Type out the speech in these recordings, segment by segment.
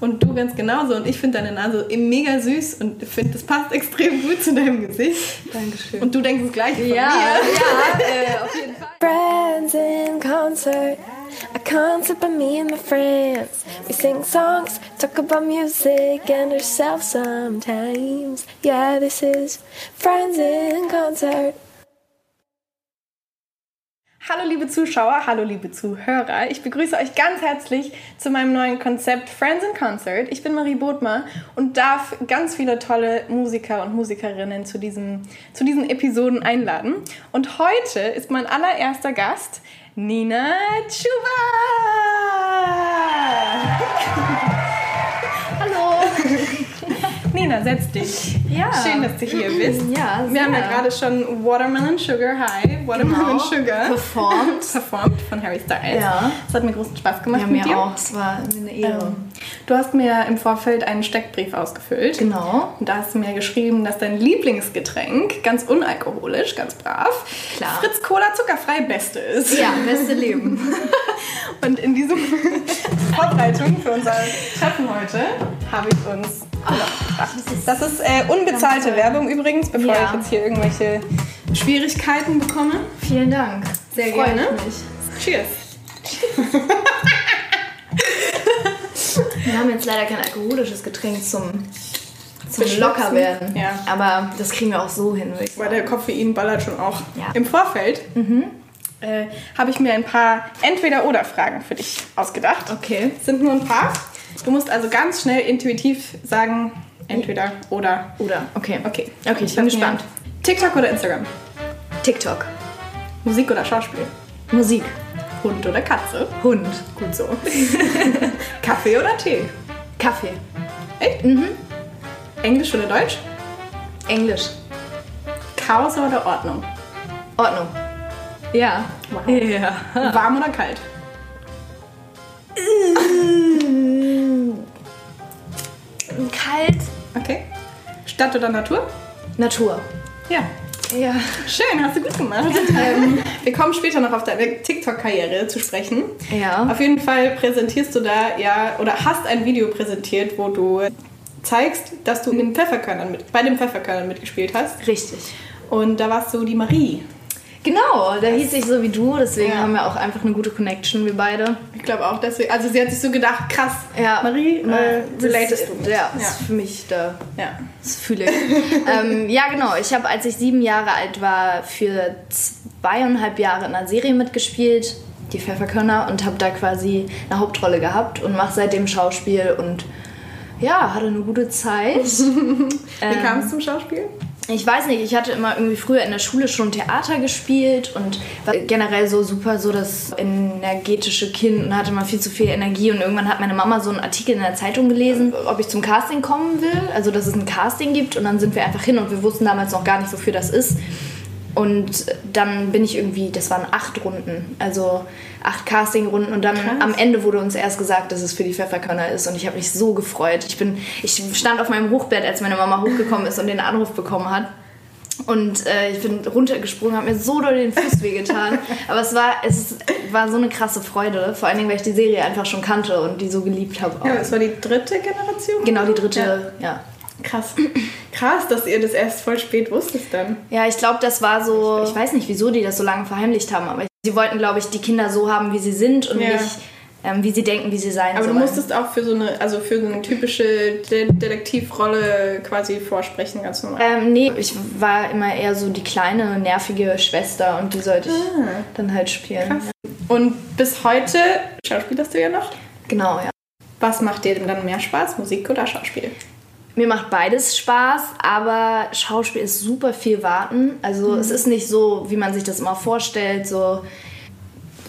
Und du ganz genauso. Und ich finde deine Nase mega süß und finde, das passt extrem gut zu deinem Gesicht. Dankeschön. Und du denkst das gleiche von ja, mir. ja, äh, auf jeden Fall. Friends in concert, a concert by me and my friends. We sing songs, talk about music and ourselves sometimes. Yeah, this is Friends in concert. Hallo liebe Zuschauer, hallo liebe Zuhörer. Ich begrüße euch ganz herzlich zu meinem neuen Konzept Friends in Concert. Ich bin Marie Bodmer und darf ganz viele tolle Musiker und Musikerinnen zu, diesem, zu diesen Episoden einladen. Und heute ist mein allererster Gast Nina Chuba. Hallo. Nina, setz dich. Ja. Schön, dass du hier bist. Ja, Wir haben ja sehr. gerade schon Watermelon Sugar High, Watermelon Genau. Sugar Performt. performt von Harry Styles. Ja. Es hat mir großen Spaß gemacht Ja, mir dir. auch. Es war eine Ehre. Ähm, Du hast mir im Vorfeld einen Steckbrief ausgefüllt. Genau. Und da hast du mir geschrieben, dass dein Lieblingsgetränk ganz unalkoholisch, ganz brav, Klar. Fritz Cola zuckerfrei Beste ist. Ja, beste Leben. Und in diesem Vorbereitung für unser Treffen heute habe ich uns. Das ist äh, unbezahlte Werbung übrigens, bevor Ja. ich jetzt hier irgendwelche Schwierigkeiten bekomme. Vielen Dank. Sehr Freut gerne. mich. Cheers. Wir haben jetzt leider kein alkoholisches Getränk zum, zum locker werden. Ja. Aber das kriegen wir auch so hin, Weil der Koffein ballert schon auch. Ja. Im Vorfeld äh, habe ich mir ein paar Entweder-Oder-Fragen für dich ausgedacht. Okay. Sind nur ein paar. Du musst also ganz schnell intuitiv sagen, entweder oder. Oder, okay. Okay. Okay, ich bin gespannt. TikTok oder Instagram? TikTok. Musik oder Schauspiel? Musik. Hund oder Katze? Hund. Gut so. Kaffee oder Tee? Kaffee. Echt? Mhm. Englisch oder Deutsch? Englisch. Chaos oder Ordnung? Ordnung. Ja. Wow. Ja. Warm oder kalt? Kalt. Stadt oder Natur? Natur. Ja. Ja. Schön, hast du gut gemacht. ähm, wir kommen später noch auf deine TikTok-Karriere zu sprechen. Ja. Auf jeden Fall präsentierst du da ja oder hast ein Video präsentiert, wo du zeigst, dass du in den Pfefferkörnern mit, bei den Pfefferkörnern mitgespielt hast. Richtig. Und da warst du die Marie. Genau, da hieß ich so wie du, deswegen Ja. haben wir auch einfach eine gute Connection, wir beide. Ich glaube auch, deswegen. Also sie hat sich so gedacht, krass, Ja. Marie, äh, relatest du. Ja, das ja. ist für mich da. ja. Das fühle ich. ähm, ja, genau. Ich habe, als ich sieben Jahre alt war, für zweieinhalb Jahre in einer Serie mitgespielt, die Pfefferkörner, und habe da quasi eine Hauptrolle gehabt und mache seitdem Schauspiel und ja, hatte eine gute Zeit. Wie kam es zum Schauspiel? Ich weiß nicht, ich hatte immer irgendwie früher in der Schule schon Theater gespielt und war generell so super so das energetische Kind und hatte immer viel zu viel Energie und irgendwann hat meine Mama so einen Artikel in der Zeitung gelesen, ob ich zum Casting kommen will, also dass es ein Casting gibt und dann sind wir einfach hin und wir wussten damals noch gar nicht, wofür das ist. Und dann bin ich irgendwie, das waren acht Runden, also acht Castingrunden und dann Krass. am Ende wurde uns erst gesagt, dass es für die Pfefferkörner ist und ich habe mich so gefreut. Ich bin, ich stand auf meinem Hochbett, als meine Mama hochgekommen ist und den Anruf bekommen hat. Und äh, ich bin runtergesprungen, habe mir so doll den Fuß wehgetan. Aber es war, es war so eine krasse Freude, vor allen Dingen, weil ich die Serie einfach schon kannte und die so geliebt habe. Ja, es war die dritte Generation? Genau, die dritte, ja. Krass. Krass, dass ihr das erst voll spät wusstet dann. Ja, ich glaube, das war so. Ich weiß nicht, wieso die das so lange verheimlicht haben, aber sie wollten, glaube ich, die Kinder so haben, wie sie sind und Ja. nicht, ähm, wie sie denken, wie sie sein Aber du sollen. musstest auch für so eine, also für so eine typische De Detektivrolle quasi vorsprechen, ganz normal. Ähm, nee, ich war immer eher so die kleine, nervige Schwester und die sollte ich Ah. dann halt spielen. Krass. Und bis heute schauspielerst du ja noch. Genau, ja. Was macht dir denn dann mehr Spaß, Musik oder Schauspiel? Mir macht beides Spaß, aber Schauspiel ist super viel Warten. Also es ist nicht so, wie man sich das immer vorstellt, so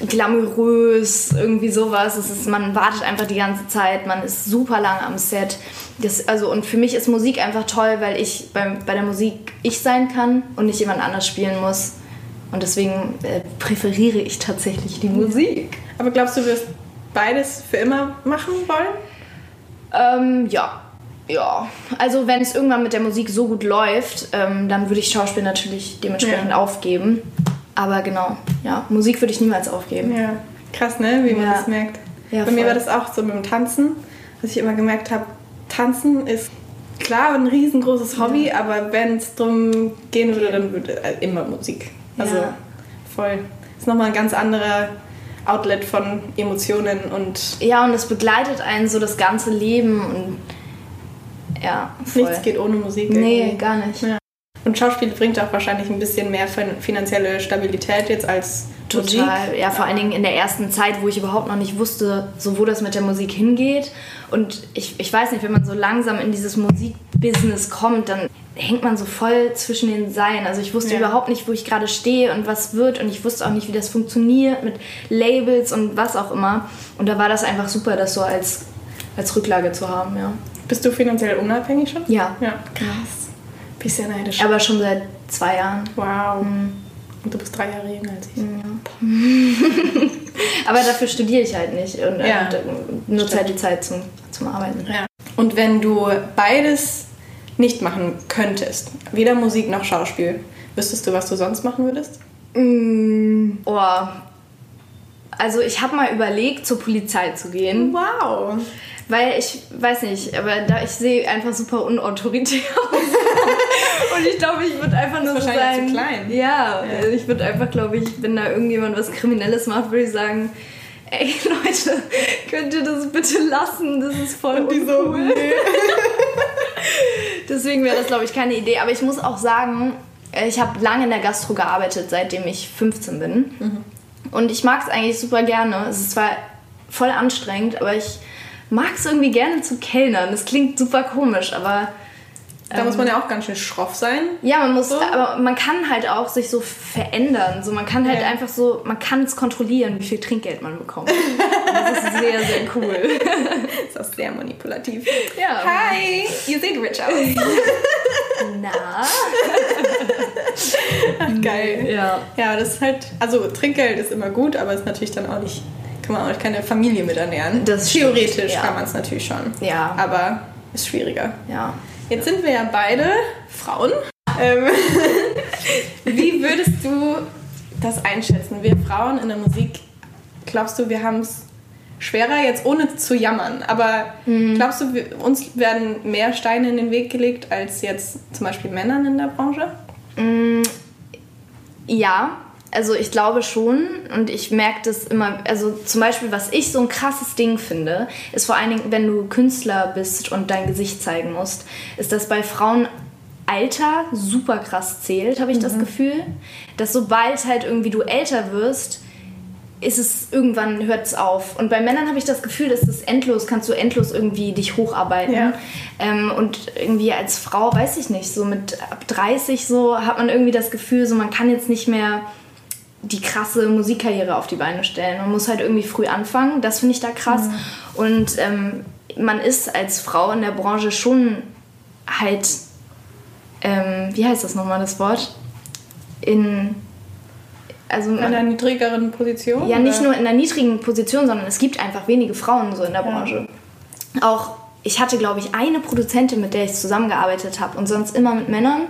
glamourös, irgendwie sowas. Es ist, man wartet einfach die ganze Zeit, man ist super lang am Set. Das, also, und für mich ist Musik einfach toll, weil ich bei, bei der Musik ich sein kann und nicht jemand anders spielen muss. Und deswegen äh, präferiere ich tatsächlich die Musik. Aber glaubst du, du wirst beides für immer machen wollen? Ähm, ja. Ja, also wenn es irgendwann mit der Musik so gut läuft, ähm, dann würde ich Schauspiel natürlich dementsprechend Ja. aufgeben. Aber genau, ja, Musik würde ich niemals aufgeben. Ja. Krass, ne? Wie man Ja. das merkt. Ja, Bei mir voll. war das auch so mit dem Tanzen. was ich immer gemerkt habe, Tanzen ist klar ein riesengroßes Hobby, aber wenn es darum gehen würde, dann würde äh, immer Musik. Also voll. Ist nochmal ein ganz anderer Outlet von Emotionen und Ja, und es begleitet einen so das ganze Leben und ja, voll. nichts geht ohne Musik. Nee, irgendwie. gar nicht. Ja. Und Schauspiel bringt auch wahrscheinlich ein bisschen mehr fin- finanzielle Stabilität jetzt als Musik. Total. Ja, vor allen Dingen in der ersten Zeit, wo ich überhaupt noch nicht wusste, so wo das mit der Musik hingeht. Und ich, ich weiß nicht, wenn man so langsam in dieses Musikbusiness kommt, dann hängt man so voll zwischen den Seilen. Also ich wusste Ja. überhaupt nicht, wo ich gerade stehe und was wird. Und ich wusste auch nicht, wie das funktioniert mit Labels und was auch immer. Und da war das einfach super, das so als, als Rücklage zu haben, ja. Bist du finanziell unabhängig schon? Ja. Ja, krass. Bisschen neidisch. Aber schon seit zwei Jahren. Wow. Mhm. Und du bist drei Jahre jünger als ich. Aber dafür studiere ich halt nicht und Ja. äh, nutze halt die Zeit zum, zum Arbeiten. Ja. Und wenn du beides nicht machen könntest, weder Musik noch Schauspiel, wüsstest du, was du sonst machen würdest? Oh. Also ich habe mal überlegt, zur Polizei zu gehen, Wow. Weil ich weiß nicht, aber da ich sehe einfach super unautoritär aus. Und ich glaube, ich würde einfach nur so wahrscheinlich sagen. zu klein. Ja, also ich würde einfach, glaube ich, wenn da irgendjemand was Kriminelles macht, würde ich sagen, ey Leute, könnt ihr das bitte lassen? Das ist voll Die so, uncool. Deswegen wäre das, glaube ich, keine Idee. Aber ich muss auch sagen, äh, ich habe lange in der Gastro gearbeitet, seitdem ich 15 bin. Und ich mag es eigentlich super gerne. Es ist zwar voll anstrengend, aber ich mag es irgendwie gerne zu kellnern. Das klingt super komisch, aber Da muss man ja auch ganz schön schroff sein. ja, man muss, So? aber man kann halt auch sich so verändern. So, man kann halt Ja. einfach so, man kann es kontrollieren, wie viel Trinkgeld man bekommt. Das ist sehr, sehr cool. ist auch sehr manipulativ. Ja. Hi, ihr seht rich aus. Na? Geil. Ja. Ja, das ist halt, also Trinkgeld ist immer gut, aber ist natürlich dann auch nicht, kann man auch keine Familie mit ernähren. Das stimmt, Theoretisch ja. kann man es natürlich schon. Ja. Aber ist schwieriger. Ja. Jetzt sind wir ja beide Frauen. Ähm, wie würdest du das einschätzen? Wir Frauen in der Musik, glaubst du, wir haben es schwerer, jetzt ohne zu jammern, aber glaubst du, wir, uns werden mehr Steine in den Weg gelegt als jetzt zum Beispiel Männern in der Branche? Ja, also ich glaube schon und ich merke das immer, also zum Beispiel, was ich so ein krasses Ding finde, ist vor allen Dingen, wenn du Künstler bist und dein Gesicht zeigen musst, ist das bei Frauen Alter super krass zählt, habe ich das Gefühl, dass sobald halt irgendwie du älter wirst, ist es irgendwann hört es auf. Und bei Männern habe ich das Gefühl, dass das endlos, kannst du endlos irgendwie dich hocharbeiten. Ja. Ähm, und irgendwie als Frau, weiß ich nicht, so mit ab 30 so hat man irgendwie das Gefühl, so man kann jetzt nicht mehr die krasse Musikkarriere auf die Beine stellen. Man muss halt irgendwie früh anfangen. Das finde ich da krass. Und ähm, man ist als Frau in der Branche schon halt, ähm, wie heißt das nochmal das Wort? In, also In einer niedrigeren Position? ja, nicht oder? nur in einer niedrigen Position, sondern es gibt einfach wenige Frauen so in der Branche. Auch ich hatte, glaube ich, eine Produzentin, mit der ich zusammengearbeitet habe und sonst immer mit Männern.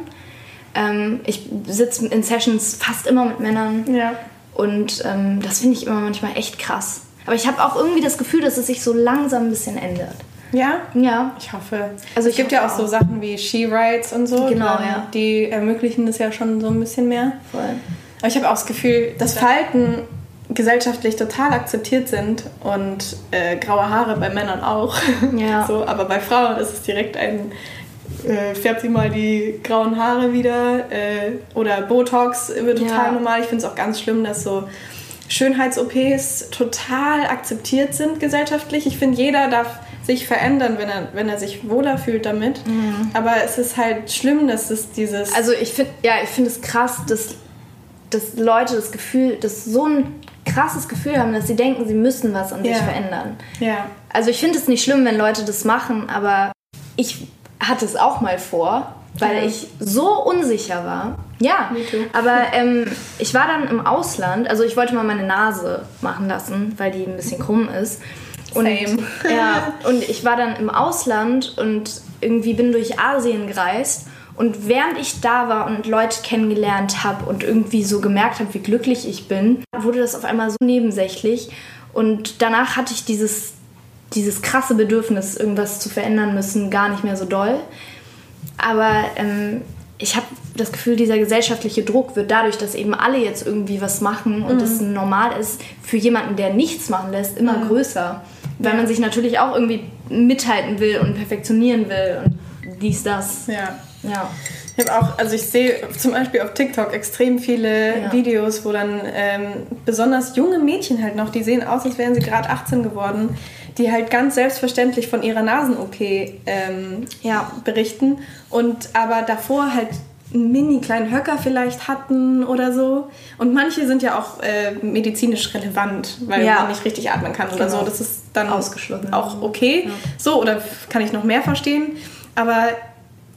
Ähm, ich sitze in Sessions fast immer mit Männern Ja. und ähm, das finde ich immer manchmal echt krass. Aber ich habe auch irgendwie das Gefühl, dass es sich so langsam ein bisschen ändert. Ja? Ja. Ich hoffe. Also es gibt ja auch hoffe so Sachen wie She Rights und so. Genau, ähm, ja. Die ermöglichen das ja schon so ein bisschen mehr. Voll. Aber ich habe auch das Gefühl, dass Falten gesellschaftlich total akzeptiert sind und äh, graue Haare bei Männern auch. Ja. so, aber bei Frauen ist es direkt ein äh, färbt sie mal die grauen Haare wieder äh, oder Botox wird total Ja. normal. Ich finde es auch ganz schlimm, dass so Schönheits-OPs total akzeptiert sind gesellschaftlich. Ich finde, jeder darf sich verändern, wenn er, wenn er sich wohler fühlt damit. Aber es ist halt schlimm, dass es dieses... Mhm. Also ich finde, ja, ich finde es krass, dass, dass Leute das Gefühl, dass so ein krasses Gefühl haben, dass sie denken, sie müssen was an sich Ja. verändern. ja. Also ich finde es nicht schlimm, wenn Leute das machen, aber ich hatte es auch mal vor, weil ich so unsicher war. Ja, aber ähm, ich war dann im Ausland, also ich wollte mal meine Nase machen lassen, weil die ein bisschen krumm ist. Und, Same. Ja, und ich war dann im Ausland und irgendwie bin durch Asien gereist. Und während ich da war und Leute kennengelernt habe und irgendwie so gemerkt habe, wie glücklich ich bin, wurde das auf einmal so nebensächlich. Und danach hatte ich dieses dieses krasse Bedürfnis, irgendwas zu verändern müssen, gar nicht mehr so doll. Aber ähm, ich habe das Gefühl, dieser gesellschaftliche Druck wird dadurch, dass eben alle jetzt irgendwie was machen und es normal ist, für jemanden, der nichts machen lässt, immer größer. Weil man sich natürlich auch irgendwie mithalten will und perfektionieren will und dies, das. Ja. Ja. Ich habe auch, also ich sehe zum Beispiel auf TikTok extrem viele Ja. Videos, wo dann ähm, besonders junge Mädchen halt noch, die sehen aus, als wären sie gerade 18 geworden, die halt ganz selbstverständlich von ihrer Nasen-OP ähm, Ja. berichten und aber davor halt einen mini kleinen Höcker vielleicht hatten oder so. Und manche sind ja auch äh, medizinisch relevant, weil Ja. man nicht richtig atmen kann oder Genau. so. Das ist dann Ausgeschlossen. auch okay. So, oder kann ich noch mehr verstehen. Aber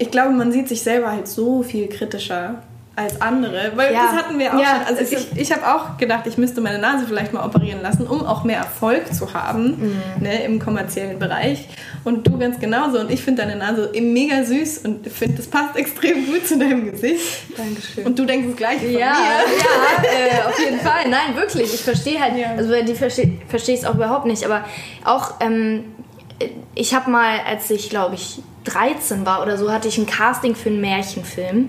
ich glaube, man sieht sich selber halt so viel kritischer als andere. Weil Ja. das hatten wir auch Ja, schon. Also es ich, ich habe auch gedacht, ich müsste meine Nase vielleicht mal operieren lassen, um auch mehr Erfolg zu haben Mhm. ne, im kommerziellen Bereich. Und du ganz genauso. Und ich finde deine Nase mega süß und finde, das passt extrem gut zu deinem Gesicht. Dankeschön. Und du denkst das gleiche von Ja, mir. ja, äh, auf jeden Fall. Nein, wirklich. Ich verstehe halt, Ja. also die verstehe verstehe ich es auch überhaupt nicht. Aber auch, ähm, ich habe mal, als ich glaube ich 13 war oder so, hatte ich ein Casting für einen Märchenfilm.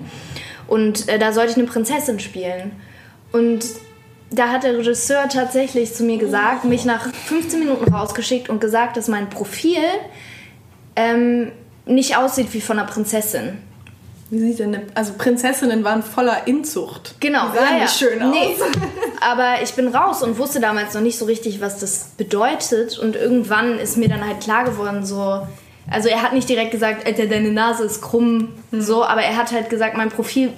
Und äh, da sollte ich eine Prinzessin spielen. Und da hat der Regisseur tatsächlich zu mir gesagt, mich nach 15 Minuten rausgeschickt und gesagt, dass mein Profil ähm, nicht aussieht wie von einer Prinzessin. Wie sieht denn eine, Also Prinzessinnen waren voller Inzucht. Genau, Die sahen ja, ja. nicht schön aus. Nee, aber ich bin raus und wusste damals noch nicht so richtig, was das bedeutet. Und irgendwann ist mir dann halt klar geworden, so. Also er hat nicht direkt gesagt, Alter, deine Nase ist krumm, Hm. so, aber er hat halt gesagt, mein Profil,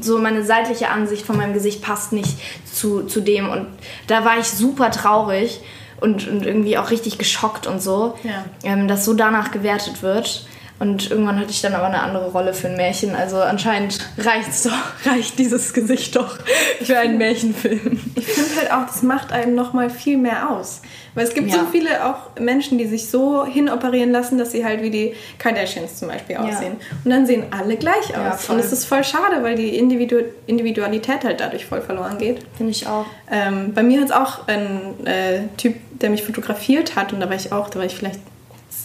so meine seitliche Ansicht von meinem Gesicht passt nicht zu, zu dem. Und da war ich super traurig und, und irgendwie auch richtig geschockt und so, Ja. ähm, dass so danach gewertet wird. Und irgendwann hatte ich dann aber eine andere Rolle für ein Märchen. Also anscheinend reicht's doch, reicht dieses Gesicht doch für einen Märchenfilm. Ich finde halt auch, das macht einem noch mal viel mehr aus. Weil es gibt Ja. so viele auch Menschen, die sich so hinoperieren lassen, dass sie halt wie die Kardashians zum Beispiel aussehen. Und dann sehen alle gleich Ja, aus. voll. Und es ist voll schade, weil die Individu Individualität halt dadurch voll verloren geht. Finde ich auch. Ähm, bei mir hat es auch ein äh, Typ, der mich fotografiert hat und da war ich auch, da war ich vielleicht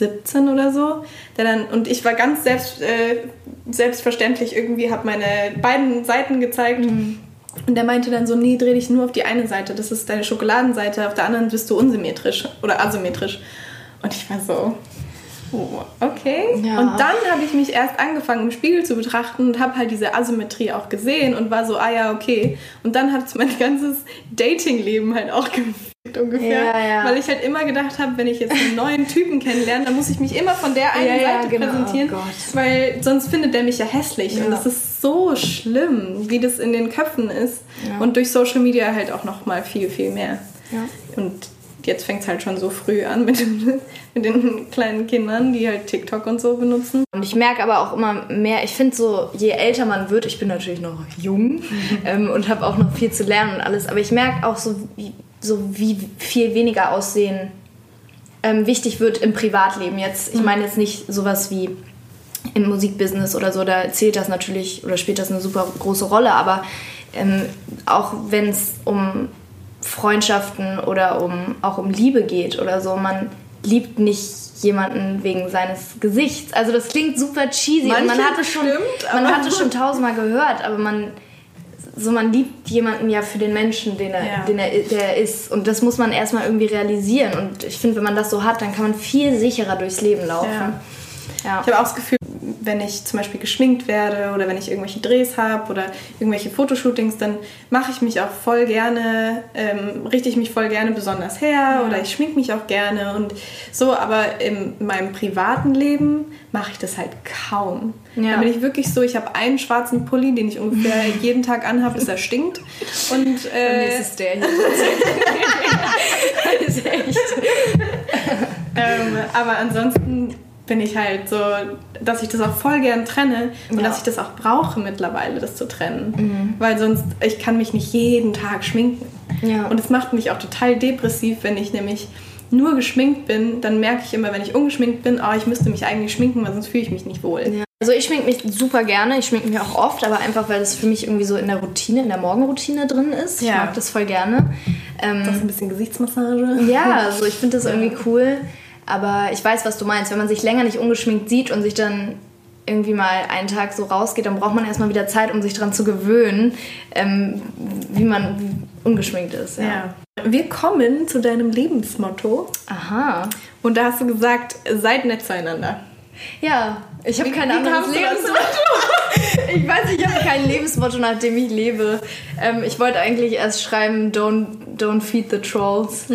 17 oder so, der dann und ich war ganz selbst, äh, selbstverständlich irgendwie, habe meine beiden Seiten gezeigt und der meinte dann so, nee, dreh dich nur auf die eine Seite, das ist deine Schokoladenseite, auf der anderen bist du unsymmetrisch oder asymmetrisch und ich war so, oh, okay. Ja. Und dann habe ich mich erst angefangen im Spiegel zu betrachten und habe halt diese Asymmetrie auch gesehen und war so, ah ja, okay. Und dann hat es mein ganzes Datingleben halt auch gefickt ungefähr. Ja, ja. Weil ich halt immer gedacht habe, wenn ich jetzt einen neuen Typen kennenlerne, dann muss ich mich immer von der einen Ja, Seite genau. präsentieren, Oh weil sonst findet der mich ja hässlich. Und das ist so schlimm, wie das in den Köpfen ist. Und durch Social Media halt auch noch mal viel, viel mehr. Und jetzt fängt es halt schon so früh an mit, den- mit den kleinen Kindern, die halt TikTok und so benutzen. Und ich merke aber auch immer mehr, ich finde so, je älter man wird, ich bin natürlich noch jung ähm, und habe auch noch viel zu lernen und alles, aber ich merke auch so, wie, so wie viel weniger Aussehen ähm, wichtig wird im Privatleben. Jetzt, ich meine jetzt nicht sowas wie im Musikbusiness oder so, da zählt das natürlich oder spielt das eine super große Rolle, aber ähm, auch wenn es um Freundschaften oder um auch um Liebe geht oder so, man liebt nicht jemanden wegen seines Gesichts. Also das klingt super cheesy und man Manche hat es schon, bestimmt, man aber- hat es schon tausendmal gehört, aber man so man liebt jemanden ja für den Menschen, den er, Ja. den er, der er ist. Und das muss man erstmal irgendwie realisieren. Und ich finde, wenn man das so hat, dann kann man viel sicherer durchs Leben laufen. Ja. Ich habe auch das Gefühl, wenn ich zum Beispiel geschminkt werde oder wenn ich irgendwelche Drehs habe oder irgendwelche Fotoshootings, dann mache ich mich auch voll gerne, ähm, richte ich mich voll gerne besonders her oder ich schmink mich auch gerne und so, aber in meinem privaten Leben mache ich das halt kaum. Ja. Da bin ich wirklich so, ich habe einen schwarzen Pulli, den ich ungefähr jeden Tag anhabe, bis er stinkt. Und äh, ist der hier. das ist echt. Ähm, aber ansonsten bin ich halt so, dass ich das auch voll gern trenne und Ja. dass ich das auch brauche mittlerweile, das zu trennen. Weil sonst, ich kann mich nicht jeden Tag schminken. Ja. Und es macht mich auch total depressiv, wenn ich nämlich nur geschminkt bin, dann merke ich immer, wenn ich ungeschminkt bin, oh, ich müsste mich eigentlich schminken, weil sonst fühle ich mich nicht wohl. Ja. Also ich schminke mich super gerne, ich schminke mich auch oft, aber einfach, weil das für mich irgendwie so in der Routine, in der Morgenroutine drin ist. Ich mag das voll gerne. Ähm, Das ist ein bisschen Gesichtsmassage. ja, also ich finde das irgendwie cool. Aber ich weiß, was du meinst. Wenn man sich länger nicht ungeschminkt sieht und sich dann irgendwie mal einen Tag so rausgeht, dann braucht man erstmal wieder Zeit, um sich daran zu gewöhnen, ähm, wie man ungeschminkt ist. Ja. Ja. Wir kommen zu deinem Lebensmotto. Aha. Und da hast du gesagt, seid nett zueinander. Ja, ich habe kein anderes? Lebensmotto. ich weiß, ich habe kein Lebensmotto, nach dem ich lebe. Ähm, ich wollte eigentlich erst schreiben, don't, don't feed the trolls.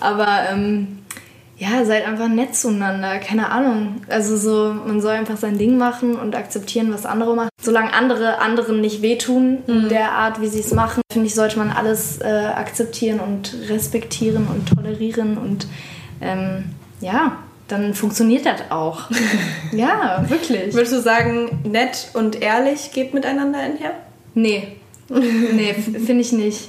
Aber ähm, ja, seid einfach nett zueinander. Keine Ahnung. Also so, man soll einfach sein Ding machen und akzeptieren, was andere machen. Solange andere anderen nicht wehtun, in der Art, wie sie es machen, finde ich, sollte man alles äh, akzeptieren und respektieren und tolerieren und ähm, ja, dann funktioniert das auch. ja, wirklich. Würdest du sagen, nett und ehrlich geht miteinander einher? Nee. Nee, finde ich nicht.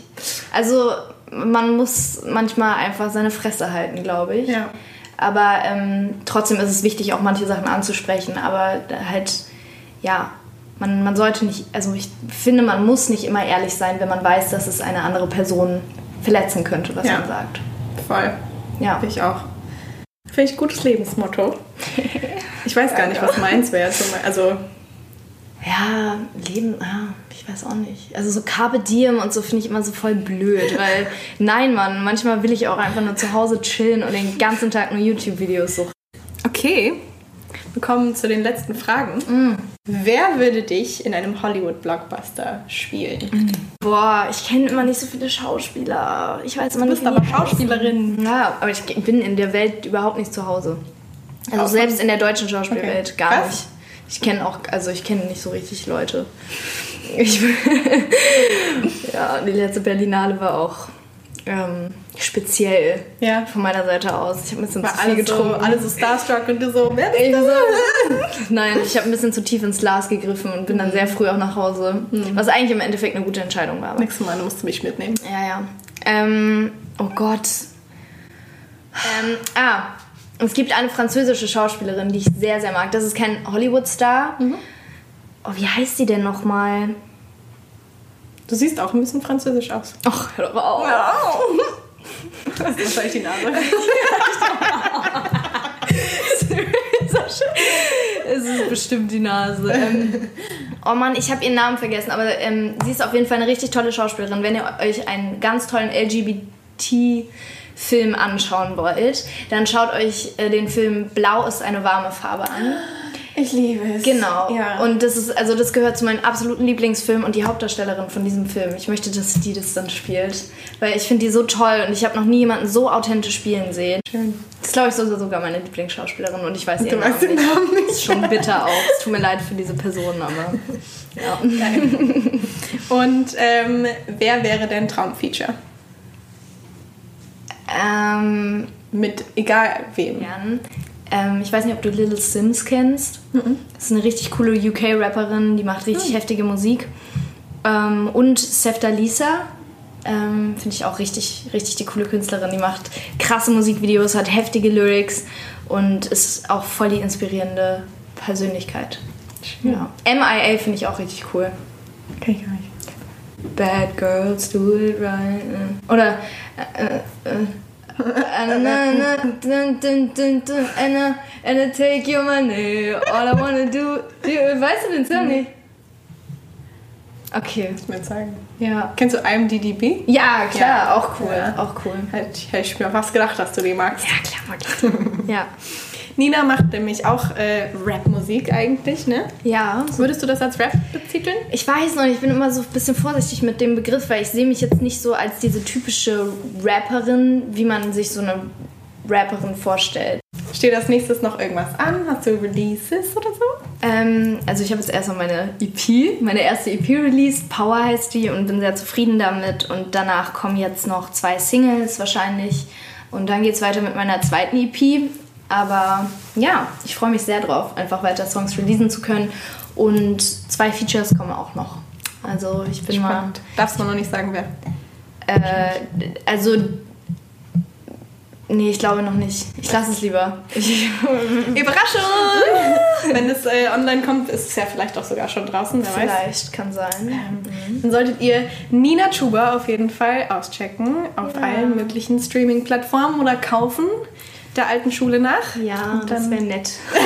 Also, man muss manchmal einfach seine Fresse halten, glaube ich. Ja. Aber ähm, trotzdem ist es wichtig, auch manche Sachen anzusprechen. Aber halt, ja, man, man sollte nicht, also ich finde, man muss nicht immer ehrlich sein, wenn man weiß, dass es eine andere Person verletzen könnte, was Ja. man sagt. Voll. Ja. Ich auch. Finde ich gutes Lebensmotto. Ich weiß gar nicht, was meins wäre. Also, Ja, Leben, ja, ich weiß auch nicht. Also so Carpe Diem und so finde ich immer so voll blöd, weil nein, Mann, manchmal will ich auch einfach nur zu Hause chillen und den ganzen Tag nur YouTube-Videos suchen. okay. Wir kommen zu den letzten Fragen. Wer würde dich in einem Hollywood-Blockbuster spielen? Boah, ich kenne immer nicht so viele Schauspieler. Ich weiß immer Du nicht, bist wie aber. Schauspielerin. Ja, aber ich bin in der Welt überhaupt nicht zu Hause. Also Auch selbst in der deutschen Schauspielwelt Okay. gar Krass. nicht. Ich kenne auch, also ich kenne nicht so richtig Leute. Ich, ja, die letzte Berlinale war auch ähm, speziell Ja. von meiner Seite aus. Ich habe ein bisschen War zu viel alle so, getrunken. alle so starstruck und du so, wer bist du? so, nein, ich habe ein bisschen zu tief ins Glas gegriffen und bin dann sehr früh auch nach Hause. Was eigentlich im Endeffekt eine gute Entscheidung war. aber- Nächstes Mal musst du mich mitnehmen. Ja, ja. Ähm, oh Gott. Ähm, ah, es gibt eine französische Schauspielerin, die ich sehr, sehr mag. Das ist kein Hollywood-Star. Oh, wie heißt die denn nochmal? Du siehst auch ein bisschen französisch aus. Ach, hör doch auf. Das ist wahrscheinlich die Nase. Es ist bestimmt die Nase. Ähm, oh Mann, ich habe ihren Namen vergessen, aber ähm, sie ist auf jeden Fall eine richtig tolle Schauspielerin. Wenn ihr euch einen ganz tollen LGBT-Film anschauen wollt, dann schaut euch äh, den Film Blau ist eine warme Farbe an. Ich liebe es. Genau. Ja. Und das ist, also das gehört zu meinem absoluten Lieblingsfilm und die Hauptdarstellerin von diesem Film. Ich möchte, dass die das dann spielt. Weil ich finde die so toll und ich habe noch nie jemanden so authentisch spielen sehen. Schön. Das ist, glaube ich, so- sogar meine Lieblingsschauspielerin und ich weiß ihren Namen den nicht. Namen nicht. Ist schon bitter auch. Es tut mir leid für diese Person, aber ja. Und ähm, wer wäre dein Traumfeature? Ähm, Mit egal wem. Ähm, ich weiß nicht, ob du Little Sims kennst. Das ist eine richtig coole UK-Rapperin, die macht richtig heftige Musik. Ähm, und Sefta Lisa, ähm, finde ich auch richtig, richtig die coole Künstlerin. Die macht krasse Musikvideos, hat heftige Lyrics und ist auch voll die inspirierende Persönlichkeit. Ja. MIA finde ich auch richtig cool. Kenn ich gar nicht. Bad girls do it right. Oder. Äh, äh, äh, and I take your money. All I wanna do. do weißt du den Song nicht? Okay. Muss mir sagen. Ja. Kennst du IMDb? Ja, klar, Ja. auch cool. Ja. Auch cool. Hätte ich, hätte ich mir fast gedacht, dass du die magst. Ja, klar, mag ich. ja. Nina macht nämlich auch äh, Rap-Musik eigentlich, ne? Ja. Würdest du das als Rap betiteln? Ich weiß noch, nicht, ich bin immer so ein bisschen vorsichtig mit dem Begriff, weil ich sehe mich jetzt nicht so als diese typische Rapperin, wie man sich so eine Rapperin vorstellt. Steht als nächstes noch irgendwas an? Hast du Releases oder so? Ähm, also ich habe jetzt erstmal meine EP, meine erste EP released, Power heißt die und bin sehr zufrieden damit und danach kommen jetzt noch zwei Singles wahrscheinlich und dann geht es weiter mit meiner zweiten EP, aber ja, ich freue mich sehr drauf, einfach weiter Songs releasen zu können und zwei Features kommen auch noch. Also ich bin Spannend. Darfst du noch nicht sagen, wer? mal, äh, also nee, ich glaube noch nicht. Ich lasse es lieber. Ich, Überraschung! Wenn es äh, online kommt, ist es ja vielleicht auch sogar schon draußen, wer weiß. vielleicht kann sein. Dann solltet ihr Nina Chuba auf jeden Fall auschecken auf allen möglichen Streaming-Plattformen oder kaufen. Der alten Schule nach. Ja, Und das dann- wäre nett.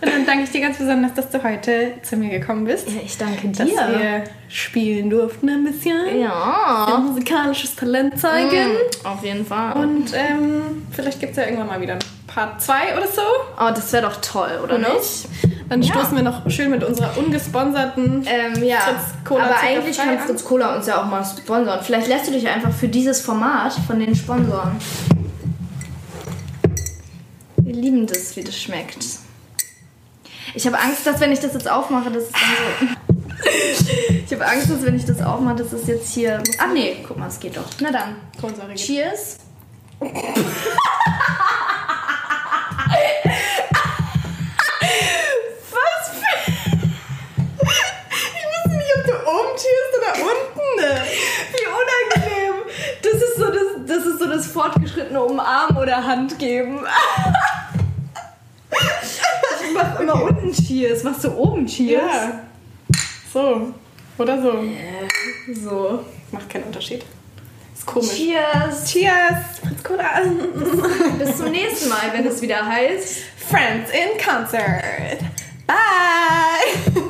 Und dann danke ich dir ganz besonders, dass du heute zu mir gekommen bist. Ja, ich danke Dass dir. wir spielen durften ein bisschen. Ein Ja. musikalisches Talent zeigen. Mhm, Auf jeden Fall. Und ähm, vielleicht gibt es ja irgendwann mal wieder ein Part 2 oder so. oh, das wäre doch toll, oder Oder? nicht? Dann Ja. stoßen wir noch schön mit unserer ungesponserten. Ähm, ja, Fritz Cola aber eigentlich kann an. Fritz Cola uns ja auch mal sponsern. Vielleicht lässt du dich einfach für dieses Format von den Sponsoren. Wir lieben das, wie das schmeckt. Ich habe Angst, dass wenn ich das jetzt aufmache, dass es dann so... ich habe Angst, dass wenn ich das aufmache, dass es jetzt hier... Ach nee, guck mal, es geht doch. Na dann. Kohlensäure. Cheers. Was für. Ich wusste nicht, ob du oben cheerst oder unten. Wie unangenehm. Das ist so das, das, ist so das fortgeschrittene Umarmen oder Hand geben. Ich mach immer unten Cheers. Machst du oben Cheers? Ja. So. Oder so. So. Macht keinen Unterschied. Ist komisch. Cheers. Cheers! Fritz Cola. Bis zum nächsten Mal, wenn es wieder heißt. Friends in Concert. Bye!